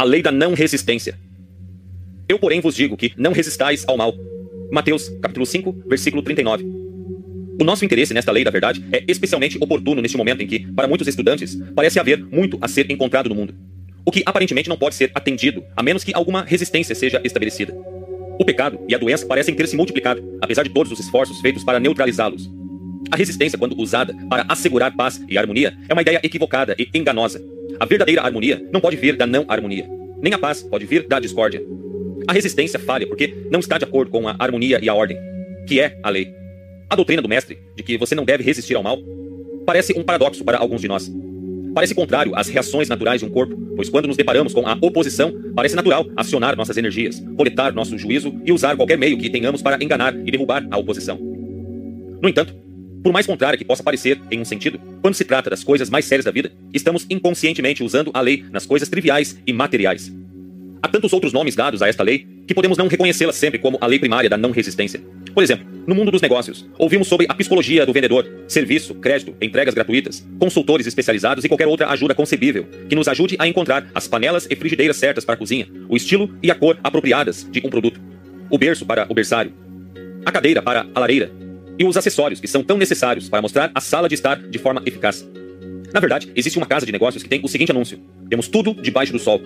A lei da não resistência. Eu, porém, vos digo que não resistais ao mal. Mateus, capítulo 5, versículo 39. O nosso interesse nesta lei da verdade é especialmente oportuno neste momento em que, para muitos estudantes, parece haver muito a ser encontrado no mundo. O que aparentemente não pode ser atendido, a menos que alguma resistência seja estabelecida. O pecado e a doença parecem ter se multiplicado, apesar de todos os esforços feitos para neutralizá-los. A resistência, quando usada para assegurar paz e harmonia, é uma ideia equivocada e enganosa. A verdadeira harmonia não pode vir da não harmonia. Nem a paz pode vir da discórdia. A resistência falha porque não está de acordo com a harmonia e a ordem, que é a lei. A doutrina do mestre, de que você não deve resistir ao mal, parece um paradoxo para alguns de nós. Parece contrário às reações naturais de um corpo, pois quando nos deparamos com a oposição, parece natural acionar nossas energias, coletar nosso juízo e usar qualquer meio que tenhamos para enganar e derrubar a oposição. No entanto, por mais contrária que possa parecer em um sentido, quando se trata das coisas mais sérias da vida, estamos inconscientemente usando a lei nas coisas triviais e materiais. Há tantos outros nomes dados a esta lei que podemos não reconhecê-la sempre como a lei primária da não resistência. Por exemplo, no mundo dos negócios, ouvimos sobre a psicologia do vendedor, serviço, crédito, entregas gratuitas, consultores especializados e qualquer outra ajuda concebível que nos ajude a encontrar as panelas e frigideiras certas para a cozinha, o estilo e a cor apropriadas de um produto, o berço para o berçário, a cadeira para a lareira e os acessórios que são tão necessários para mostrar a sala de estar de forma eficaz. Na verdade, existe uma casa de negócios que tem o seguinte anúncio: temos tudo debaixo do sol.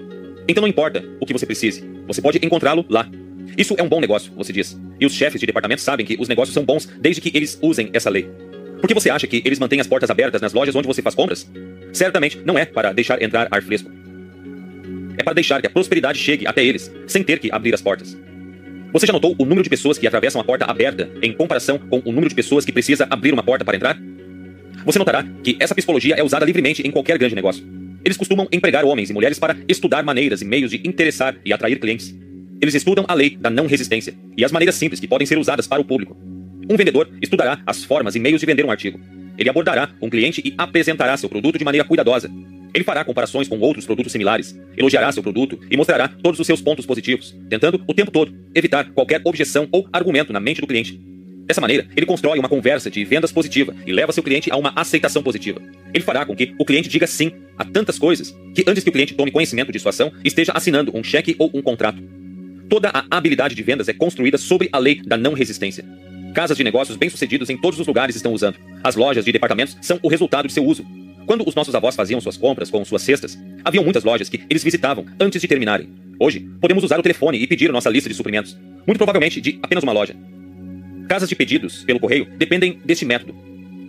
Então não importa o que você precise, você pode encontrá-lo lá. Isso é um bom negócio, você diz. E os chefes de departamento sabem que os negócios são bons desde que eles usem essa lei. Por que você acha que eles mantêm as portas abertas nas lojas onde você faz compras? Certamente não é para deixar entrar ar fresco. É para deixar que a prosperidade chegue até eles, sem ter que abrir as portas. Você já notou o número de pessoas que atravessam a porta aberta em comparação com o número de pessoas que precisa abrir uma porta para entrar? Você notará que essa psicologia é usada livremente em qualquer grande negócio. Eles costumam empregar homens e mulheres para estudar maneiras e meios de interessar e atrair clientes. Eles estudam a lei da não resistência e as maneiras simples que podem ser usadas para o público. Um vendedor estudará as formas e meios de vender um artigo. Ele abordará um cliente e apresentará seu produto de maneira cuidadosa. Ele fará comparações com outros produtos similares, elogiará seu produto e mostrará todos os seus pontos positivos, tentando o tempo todo evitar qualquer objeção ou argumento na mente do cliente. Dessa maneira, ele constrói uma conversa de vendas positiva e leva seu cliente a uma aceitação positiva. Ele fará com que o cliente diga sim a tantas coisas que antes que o cliente tome conhecimento de sua ação, esteja assinando um cheque ou um contrato. Toda a habilidade de vendas é construída sobre a lei da não resistência. Casas de negócios bem-sucedidos em todos os lugares estão usando. As lojas de departamentos são o resultado de seu uso. Quando os nossos avós faziam suas compras com suas cestas, haviam muitas lojas que eles visitavam antes de terminarem. Hoje, podemos usar o telefone e pedir nossa lista de suprimentos, muito provavelmente de apenas uma loja. Casas de pedidos pelo correio dependem deste método.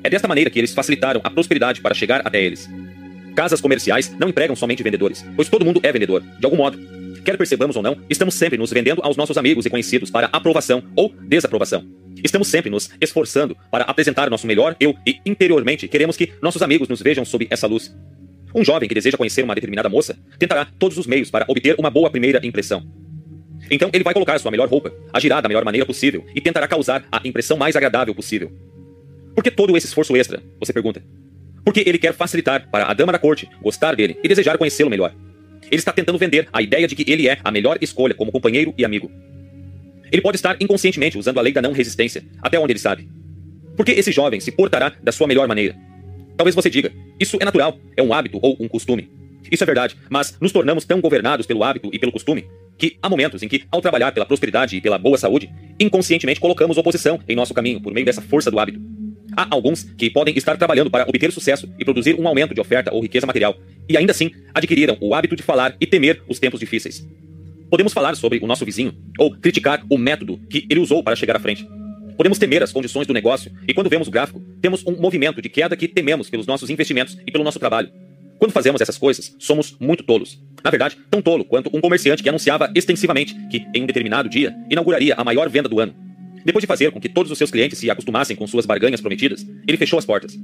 É desta maneira que eles facilitaram a prosperidade para chegar até eles. Casas comerciais não empregam somente vendedores, pois todo mundo é vendedor, de algum modo. Quer percebamos ou não, estamos sempre nos vendendo aos nossos amigos e conhecidos para aprovação ou desaprovação. Estamos sempre nos esforçando para apresentar nosso melhor eu e interiormente queremos que nossos amigos nos vejam sob essa luz. Um jovem que deseja conhecer uma determinada moça tentará todos os meios para obter uma boa primeira impressão. Então ele vai colocar sua melhor roupa, agirá da melhor maneira possível e tentará causar a impressão mais agradável possível. Por que todo esse esforço extra? Você pergunta. Porque ele quer facilitar para a dama da corte gostar dele e desejar conhecê-lo melhor. Ele está tentando vender a ideia de que ele é a melhor escolha como companheiro e amigo. Ele pode estar inconscientemente usando a lei da não resistência, até onde ele sabe. Porque esse jovem se portará da sua melhor maneira. Talvez você diga, isso é natural, é um hábito ou um costume. Isso é verdade, mas nos tornamos tão governados pelo hábito e pelo costume que há momentos em que, ao trabalhar pela prosperidade e pela boa saúde, inconscientemente colocamos oposição em nosso caminho por meio dessa força do hábito. Há alguns que podem estar trabalhando para obter sucesso e produzir um aumento de oferta ou riqueza material, e ainda assim adquiriram o hábito de falar e temer os tempos difíceis. Podemos falar sobre o nosso vizinho ou criticar o método que ele usou para chegar à frente. Podemos temer as condições do negócio e quando vemos o gráfico, temos um movimento de queda que tememos pelos nossos investimentos e pelo nosso trabalho. Quando fazemos essas coisas, somos muito tolos. Na verdade, tão tolo quanto um comerciante que anunciava extensivamente que, em um determinado dia, inauguraria a maior venda do ano. Depois de fazer com que todos os seus clientes se acostumassem com suas barganhas prometidas, ele fechou as portas.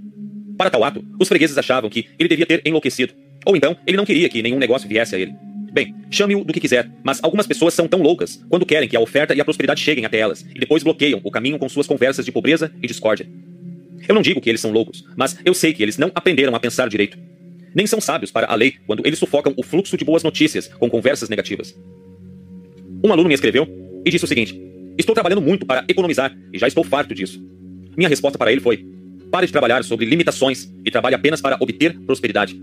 Para tal ato, os fregueses achavam que ele devia ter enlouquecido. Ou então, ele não queria que nenhum negócio viesse a ele. Bem, chame-o do que quiser, mas algumas pessoas são tão loucas quando querem que a oferta e a prosperidade cheguem até elas e depois bloqueiam o caminho com suas conversas de pobreza e discórdia. Eu não digo que eles são loucos, mas eu sei que eles não aprenderam a pensar direito nem são sábios para a lei quando eles sufocam o fluxo de boas notícias com conversas negativas. Um aluno me escreveu e disse o seguinte: Estou trabalhando muito para economizar e já estou farto disso. Minha resposta para ele foi: Pare de trabalhar sobre limitações e trabalhe apenas para obter prosperidade.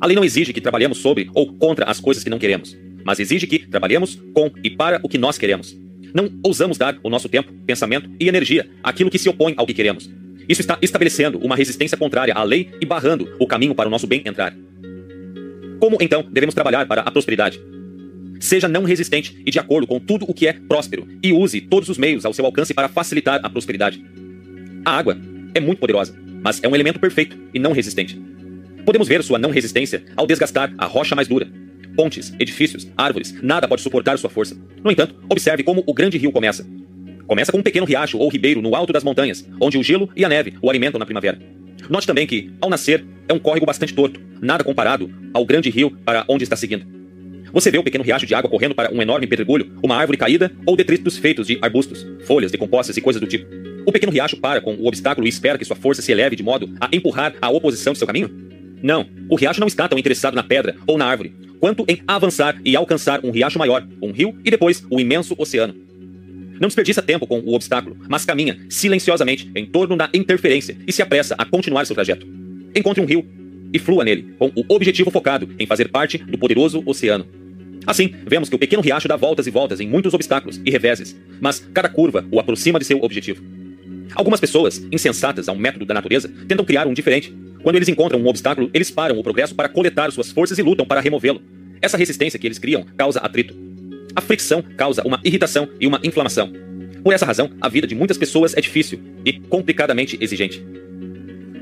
A lei não exige que trabalhemos sobre ou contra as coisas que não queremos, mas exige que trabalhemos com e para o que nós queremos. Não ousamos dar o nosso tempo, pensamento e energia àquilo que se opõe ao que queremos. Isso está estabelecendo uma resistência contrária à lei e barrando o caminho para o nosso bem entrar. Como então devemos trabalhar para a prosperidade? Seja não resistente e de acordo com tudo o que é próspero e use todos os meios ao seu alcance para facilitar a prosperidade. A água é muito poderosa, mas é um elemento perfeito e não resistente. Podemos ver sua não resistência ao desgastar a rocha mais dura. Pontes, edifícios, árvores, nada pode suportar sua força. No entanto, observe como o grande rio começa. Começa com um pequeno riacho ou ribeiro no alto das montanhas, onde o gelo e a neve o alimentam na primavera. Note também que, ao nascer, é um córrego bastante torto, nada comparado ao grande rio para onde está seguindo. Você vê o pequeno riacho de água correndo para um enorme pedregulho, uma árvore caída ou detritos feitos de arbustos, folhas decompostas e coisas do tipo. O pequeno riacho para com o obstáculo e espera que sua força se eleve de modo a empurrar a oposição de seu caminho? Não, o riacho não está tão interessado na pedra ou na árvore, quanto em avançar e alcançar um riacho maior, um rio e depois o imenso oceano. Não desperdiça tempo com o obstáculo, mas caminha silenciosamente em torno da interferência e se apressa a continuar seu trajeto. Encontre um rio e flua nele, com o objetivo focado em fazer parte do poderoso oceano. Assim, vemos que o pequeno riacho dá voltas e voltas em muitos obstáculos e reveses, mas cada curva o aproxima de seu objetivo. Algumas pessoas, insensatas a um método da natureza, tentam criar um diferente. Quando eles encontram um obstáculo, eles param o progresso para coletar suas forças e lutam para removê-lo. Essa resistência que eles criam causa atrito. A fricção causa uma irritação e uma inflamação. Por essa razão, a vida de muitas pessoas é difícil e complicadamente exigente.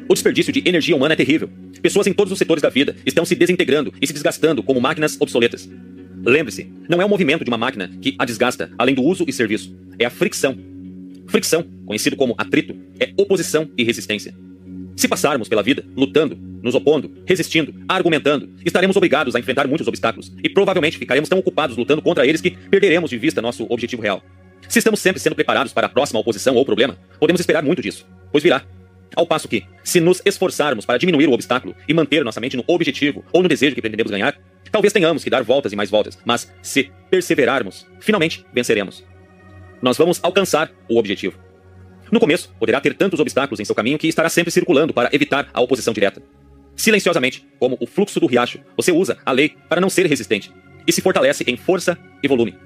O desperdício de energia humana é terrível. Pessoas em todos os setores da vida estão se desintegrando e se desgastando como máquinas obsoletas. Lembre-se, não é o movimento de uma máquina que a desgasta, além do uso e serviço. É a fricção. Fricção, conhecido como atrito, é oposição e resistência. Se passarmos pela vida lutando, nos opondo, resistindo, argumentando, estaremos obrigados a enfrentar muitos obstáculos e provavelmente ficaremos tão ocupados lutando contra eles que perderemos de vista nosso objetivo real. Se estamos sempre sendo preparados para a próxima oposição ou problema, podemos esperar muito disso, pois virá. Ao passo que, se nos esforçarmos para diminuir o obstáculo e manter nossa mente no objetivo ou no desejo que pretendemos ganhar, talvez tenhamos que dar voltas e mais voltas, mas se perseverarmos, finalmente venceremos. Nós vamos alcançar o objetivo. No começo, poderá ter tantos obstáculos em seu caminho que estará sempre circulando para evitar a oposição direta. Silenciosamente, como o fluxo do riacho, você usa a lei para não ser resistente e se fortalece em força e volume.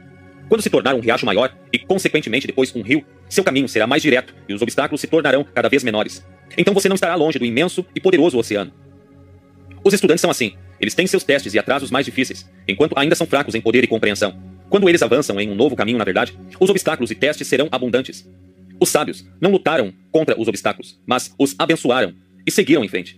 Quando se tornar um riacho maior e, consequentemente, depois um rio, seu caminho será mais direto e os obstáculos se tornarão cada vez menores. Então você não estará longe do imenso e poderoso oceano. Os estudantes são assim. Eles têm seus testes e atrasos mais difíceis, enquanto ainda são fracos em poder e compreensão. Quando eles avançam em um novo caminho, na verdade, os obstáculos e testes serão abundantes. Os sábios não lutaram contra os obstáculos, mas os abençoaram e seguiram em frente.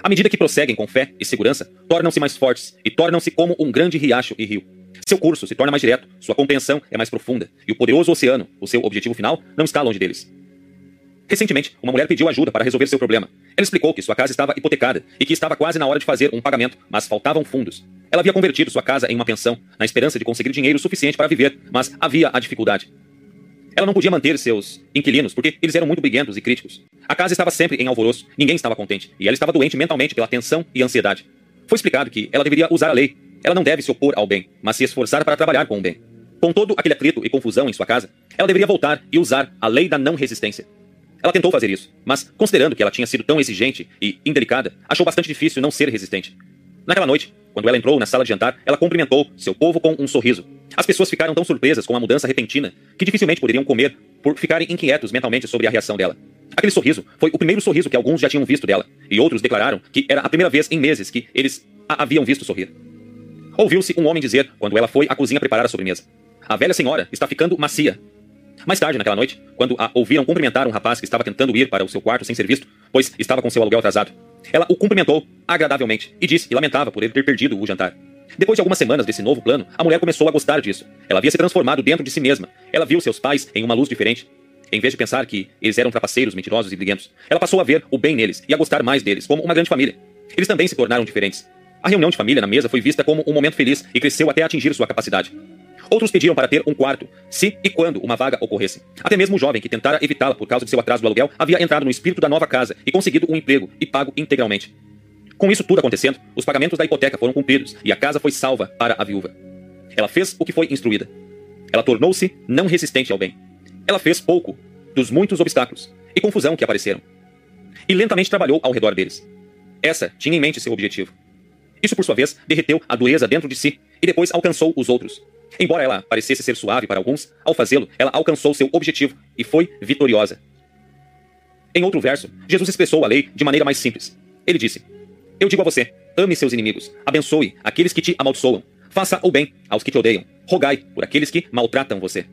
À medida que prosseguem com fé e segurança, tornam-se mais fortes e tornam-se como um grande riacho e rio. Seu curso se torna mais direto, sua compreensão é mais profunda, e o poderoso oceano, o seu objetivo final, não está longe deles. Recentemente, uma mulher pediu ajuda para resolver seu problema. Ela explicou que sua casa estava hipotecada e que estava quase na hora de fazer um pagamento, mas faltavam fundos. Ela havia convertido sua casa em uma pensão, na esperança de conseguir dinheiro suficiente para viver, mas havia a dificuldade. Ela não podia manter seus inquilinos porque eles eram muito briguentos e críticos. A casa estava sempre em alvoroço, ninguém estava contente, e ela estava doente mentalmente pela tensão e ansiedade. Foi explicado que ela deveria usar a lei. Ela não deve se opor ao bem, mas se esforçar para trabalhar com o bem. Com todo aquele atrito e confusão em sua casa, ela deveria voltar e usar a lei da não resistência. Ela tentou fazer isso, mas, considerando que ela tinha sido tão exigente e indelicada, achou bastante difícil não ser resistente. Naquela noite, quando ela entrou na sala de jantar, ela cumprimentou seu povo com um sorriso. As pessoas ficaram tão surpresas com a mudança repentina que dificilmente poderiam comer por ficarem inquietos mentalmente sobre a reação dela. Aquele sorriso foi o primeiro sorriso que alguns já tinham visto dela, e outros declararam que era a primeira vez em meses que eles a haviam visto sorrir. Ouviu-se um homem dizer, quando ela foi à cozinha preparar a sobremesa: A velha senhora está ficando macia. Mais tarde, naquela noite, quando a ouviram cumprimentar um rapaz que estava tentando ir para o seu quarto sem ser visto, pois estava com seu aluguel atrasado, ela o cumprimentou agradavelmente e disse que lamentava por ele ter perdido o jantar. Depois de algumas semanas desse novo plano, a mulher começou a gostar disso. Ela havia se transformado dentro de si mesma. Ela viu seus pais em uma luz diferente. Em vez de pensar que eles eram trapaceiros, mentirosos e briguentos, ela passou a ver o bem neles e a gostar mais deles, como uma grande família. Eles também se tornaram diferentes. A reunião de família na mesa foi vista como um momento feliz e cresceu até atingir sua capacidade. Outros pediram para ter um quarto, se e quando uma vaga ocorresse. Até mesmo o jovem que tentara evitá-la por causa de seu atraso do aluguel havia entrado no espírito da nova casa e conseguido um emprego e pago integralmente. Com isso tudo acontecendo, os pagamentos da hipoteca foram cumpridos e a casa foi salva para a viúva. Ela fez o que foi instruída. Ela tornou-se não resistente ao bem. Ela fez pouco dos muitos obstáculos e confusão que apareceram. E lentamente trabalhou ao redor deles. Essa tinha em mente seu objetivo. Isso, por sua vez, derreteu a dureza dentro de si e depois alcançou os outros. Embora ela parecesse ser suave para alguns, ao fazê-lo, ela alcançou seu objetivo e foi vitoriosa. Em outro verso, Jesus expressou a lei de maneira mais simples. Ele disse: Eu digo a você, ame seus inimigos, abençoe aqueles que te amaldiçoam, faça o bem aos que te odeiam, rogai por aqueles que maltratam você.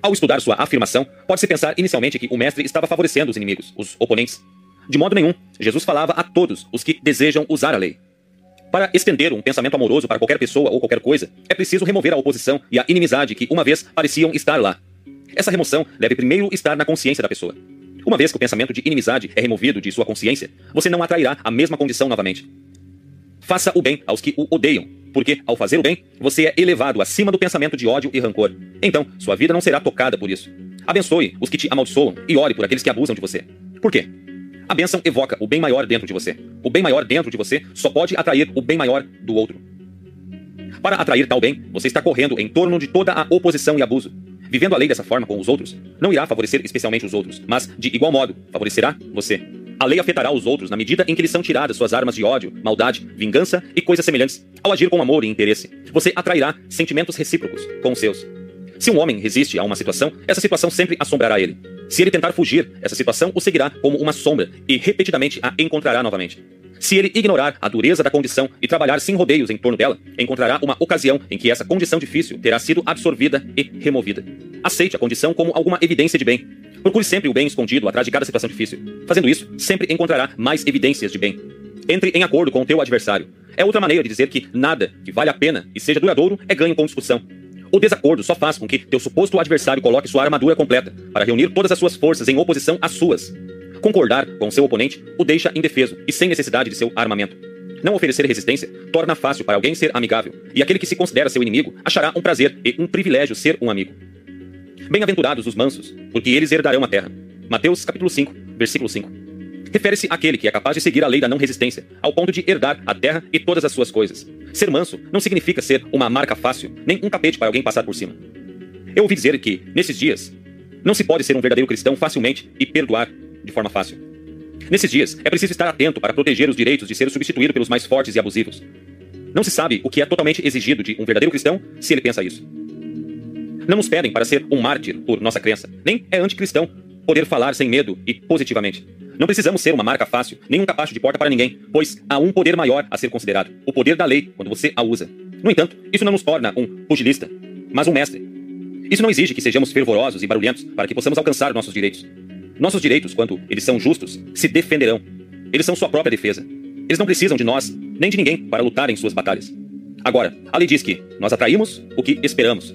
Ao estudar sua afirmação, pode-se pensar inicialmente que o mestre estava favorecendo os inimigos, os oponentes. De modo nenhum, Jesus falava a todos os que desejam usar a lei. Para estender um pensamento amoroso para qualquer pessoa ou qualquer coisa, é preciso remover a oposição e a inimizade que uma vez pareciam estar lá. Essa remoção deve primeiro estar na consciência da pessoa. Uma vez que o pensamento de inimizade é removido de sua consciência, você não atrairá a mesma condição novamente. Faça o bem aos que o odeiam, porque, ao fazer o bem, você é elevado acima do pensamento de ódio e rancor. Então, sua vida não será tocada por isso. Abençoe os que te amaldiçoam e ore por aqueles que abusam de você. Por quê? A bênção evoca o bem maior dentro de você. O bem maior dentro de você só pode atrair o bem maior do outro. Para atrair tal bem, você está correndo em torno de toda a oposição e abuso. Vivendo a lei dessa forma com os outros, não irá favorecer especialmente os outros, mas, de igual modo, favorecerá você. A lei afetará os outros na medida em que lhes são tiradas suas armas de ódio, maldade, vingança e coisas semelhantes. Ao agir com amor e interesse, você atrairá sentimentos recíprocos com os seus. Se um homem resiste a uma situação, essa situação sempre assombrará ele. Se ele tentar fugir, essa situação o seguirá como uma sombra e repetidamente a encontrará novamente. Se ele ignorar a dureza da condição e trabalhar sem rodeios em torno dela, encontrará uma ocasião em que essa condição difícil terá sido absorvida e removida. Aceite a condição como alguma evidência de bem. Procure sempre o bem escondido atrás de cada situação difícil. Fazendo isso, sempre encontrará mais evidências de bem. Entre em acordo com o teu adversário. É outra maneira de dizer que nada que vale a pena e seja duradouro é ganho com discussão. O desacordo só faz com que teu suposto adversário coloque sua armadura completa para reunir todas as suas forças em oposição às suas. Concordar com seu oponente o deixa indefeso e sem necessidade de seu armamento. Não oferecer resistência torna fácil para alguém ser amigável, e aquele que se considera seu inimigo achará um prazer e um privilégio ser um amigo. Bem-aventurados os mansos, porque eles herdarão a terra. Mateus capítulo 5, versículo 5. Refere-se àquele que é capaz de seguir a lei da não resistência, ao ponto de herdar a terra e todas as suas coisas. Ser manso não significa ser uma marca fácil, nem um tapete para alguém passar por cima. Eu ouvi dizer que, nesses dias, não se pode ser um verdadeiro cristão facilmente e perdoar de forma fácil. Nesses dias, é preciso estar atento para proteger os direitos de ser substituído pelos mais fortes e abusivos. Não se sabe o que é totalmente exigido de um verdadeiro cristão se ele pensa isso. Não nos pedem para ser um mártir por nossa crença, nem é anticristão poder falar sem medo e positivamente. Não precisamos ser uma marca fácil, nem um capacho de porta para ninguém, pois há um poder maior a ser considerado: o poder da lei, quando você a usa. No entanto, isso não nos torna um pugilista, mas um mestre. Isso não exige que sejamos fervorosos e barulhentos para que possamos alcançar nossos direitos. Nossos direitos, quando eles são justos, se defenderão. Eles são sua própria defesa. Eles não precisam de nós, nem de ninguém, para lutar em suas batalhas. Agora, a lei diz que nós atraímos o que esperamos.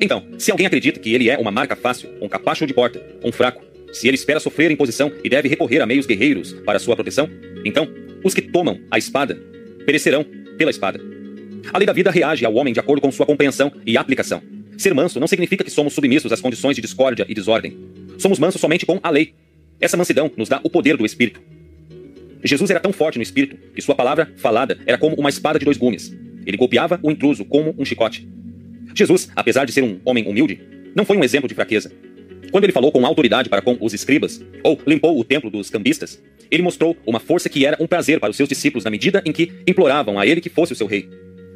Então, se alguém acredita que ele é uma marca fácil, um capacho de porta, um fraco, se ele espera sofrer imposição e deve recorrer a meios guerreiros para sua proteção, então, os que tomam a espada perecerão pela espada. A lei da vida reage ao homem de acordo com sua compreensão e aplicação. Ser manso não significa que somos submissos às condições de discórdia e desordem. Somos mansos somente com a lei. Essa mansidão nos dá o poder do Espírito. Jesus era tão forte no Espírito que sua palavra falada era como uma espada de dois gumes. Ele golpeava o intruso como um chicote. Jesus, apesar de ser um homem humilde, não foi um exemplo de fraqueza. Quando ele falou com autoridade para com os escribas, ou limpou o templo dos cambistas, ele mostrou uma força que era um prazer para os seus discípulos na medida em que imploravam a ele que fosse o seu rei.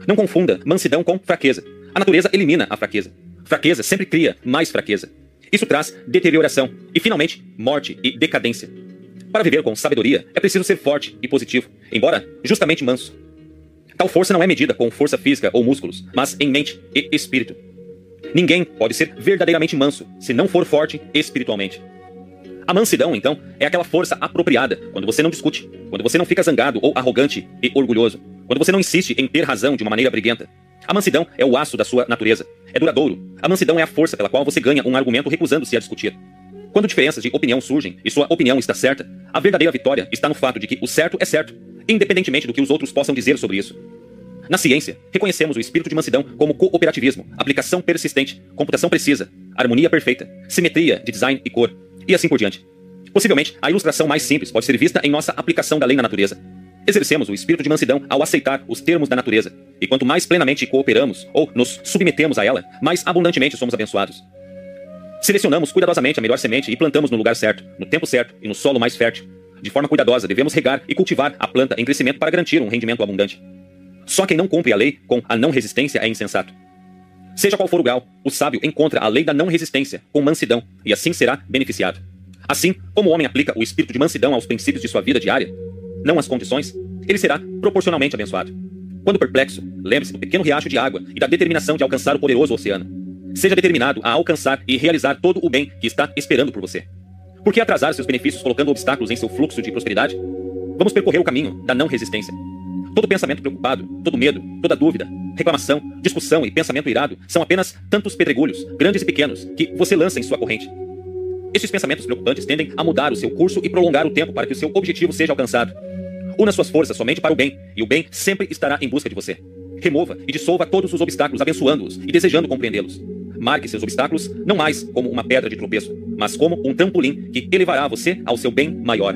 Não confunda mansidão com fraqueza. A natureza elimina a fraqueza. Fraqueza sempre cria mais fraqueza. Isso traz deterioração e, finalmente, morte e decadência. Para viver com sabedoria, é preciso ser forte e positivo, embora justamente manso. Tal força não é medida com força física ou músculos, mas em mente e espírito. Ninguém pode ser verdadeiramente manso se não for forte espiritualmente. A mansidão, então, é aquela força apropriada quando você não discute, quando você não fica zangado ou arrogante e orgulhoso, quando você não insiste em ter razão de uma maneira briguenta, a mansidão é o aço da sua natureza. É duradouro. A mansidão é a força pela qual você ganha um argumento recusando-se a discutir. Quando diferenças de opinião surgem e sua opinião está certa, a verdadeira vitória está no fato de que o certo é certo, independentemente do que os outros possam dizer sobre isso. Na ciência, reconhecemos o espírito de mansidão como cooperativismo, aplicação persistente, computação precisa, harmonia perfeita, simetria de design e cor, e assim por diante. Possivelmente, a ilustração mais simples pode ser vista em nossa aplicação da lei na natureza. Exercemos o espírito de mansidão ao aceitar os termos da natureza. E quanto mais plenamente cooperamos ou nos submetemos a ela, mais abundantemente somos abençoados. Selecionamos cuidadosamente a melhor semente e plantamos no lugar certo, no tempo certo e no solo mais fértil. De forma cuidadosa, devemos regar e cultivar a planta em crescimento para garantir um rendimento abundante. Só quem não cumpre a lei com a não resistência é insensato. Seja qual for o grau, o sábio encontra a lei da não resistência com mansidão e assim será beneficiado. Assim, como o homem aplica o espírito de mansidão aos princípios de sua vida diária, não às condições, ele será proporcionalmente abençoado. Quando perplexo, lembre-se do pequeno riacho de água e da determinação de alcançar o poderoso oceano. Seja determinado a alcançar e realizar todo o bem que está esperando por você. Por que atrasar seus benefícios colocando obstáculos em seu fluxo de prosperidade? Vamos percorrer o caminho da não resistência. Todo pensamento preocupado, todo medo, toda dúvida, reclamação, discussão e pensamento irado são apenas tantos pedregulhos, grandes e pequenos, que você lança em sua corrente. Estes pensamentos preocupantes tendem a mudar o seu curso e prolongar o tempo para que o seu objetivo seja alcançado. Una suas forças somente para o bem, e o bem sempre estará em busca de você. Remova e dissolva todos os obstáculos, abençoando-os e desejando compreendê-los. Marque seus obstáculos não mais como uma pedra de tropeço, mas como um trampolim que elevará você ao seu bem maior.